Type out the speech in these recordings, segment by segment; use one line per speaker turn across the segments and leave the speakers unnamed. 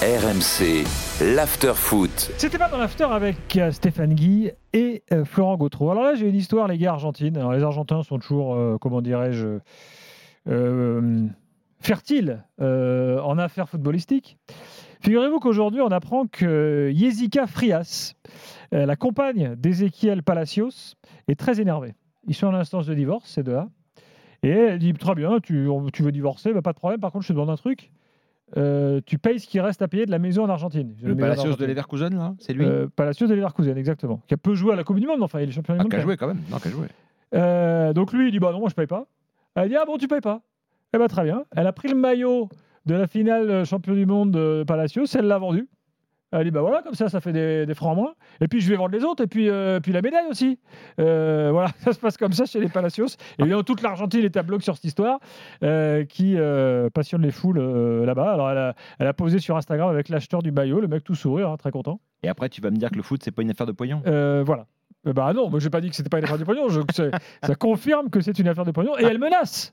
RMC, l'after foot.
C'était pas dans l'after avec euh, Stéphane Guy et euh, Florent Gautreau. Alors là, j'ai une histoire, les gars, argentines. Alors, les Argentins sont toujours, euh, comment dirais-je, fertiles en affaires footballistiques. Figurez-vous qu'aujourd'hui, on apprend que Jessica Frias, la compagne d'Ezequiel Palacios, est très énervée. Ils sont en instance de divorce, ces deux-là. Et elle dit Très bien, tu veux divorcer, bah, pas de problème. Par contre, je te demande un truc. Euh, tu payes ce qui reste à payer de la maison en Argentine.
Le Palacios de. Leverkusen, là C'est lui
Euh, Palacios de Leverkusen, exactement. Qui a peu joué à la Coupe du Monde, mais enfin, il est champion du
Ah,
monde.
Qui a joué quand même. Non, a joué.
Euh, donc lui, il dit Bah non, moi je paye pas. Elle dit Ah bon, tu payes pas Eh ben très bien. Elle a pris le maillot de la finale euh, champion du monde de Palacios, elle l'a vendu. Elle dit Bah voilà, comme ça, ça fait des, des francs en moins. Et puis je vais vendre les autres, et puis, euh, puis la médaille aussi. Euh, voilà, ça se passe comme ça chez les Palacios. Et évidemment, toute l'Argentine est à bloc sur cette histoire euh, qui euh, passionne les foules euh, là-bas. Alors elle a, elle a posé sur Instagram avec l'acheteur du maillot, le mec tout sourire, hein, très content.
Et après, tu vas me dire que le foot, c'est pas une affaire de pognon
Euh, voilà. Bah non, moi j'ai pas dit que c'était pas une affaire de pognon. Je- ça confirme que c'est une affaire de pognon et elle menace.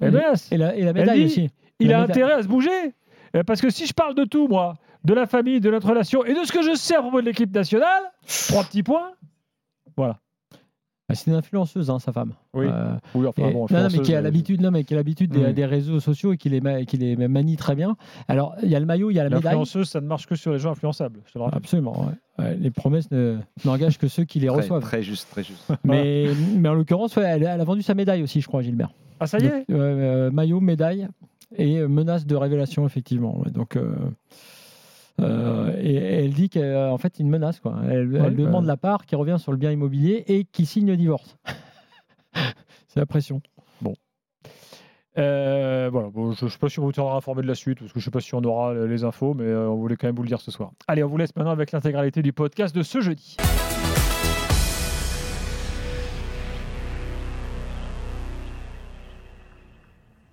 Elle
Oui.
menace.
Et la, et la médaille
dit-
aussi.
Il
La
a
médaille.
intérêt à se bouger parce que si je parle de tout, moi, de la famille, de notre relation et de ce que je sais à propos de l'équipe nationale, trois petits points.
Ah, C'est une influenceuse, hein, sa femme.
Oui.
Euh,
Oui, enfin
et-
bon.
non, non, mais qui a
euh,
l'habitude, non, mais qui a l'habitude des, des réseaux sociaux et qui les, ma- qui les manie très bien. Alors, il y a le maillot, il y a la médaille.
L'influenceuse, ça ne marche que sur les gens influençables. Je te le rappelle.
Absolument. ouais. Ouais, les promesses ne- n'engagent que ceux qui les
très,
reçoivent.
très juste, très juste.
Mais, mais en l'occurrence, ouais, elle, elle a vendu sa médaille aussi, je crois, Gilbert.
Ah, ça y est
Donc, euh, euh, maillot, médaille et euh, menace de révélation, effectivement. Donc, euh, euh, et, et elle dit qu'en fait, c'est une menace. Quoi. Elle,
Ouais,
elle
bah.
demande la part qui revient sur le bien immobilier et qui signe le divorce. c'est la pression.
Euh, voilà, bon, je ne sais pas si on vous tiendra informé de la suite, parce que je ne sais pas si on aura euh, les infos, mais euh, on voulait quand même vous le dire ce soir. Allez, on vous laisse maintenant avec l'intégralité du podcast de ce jeudi.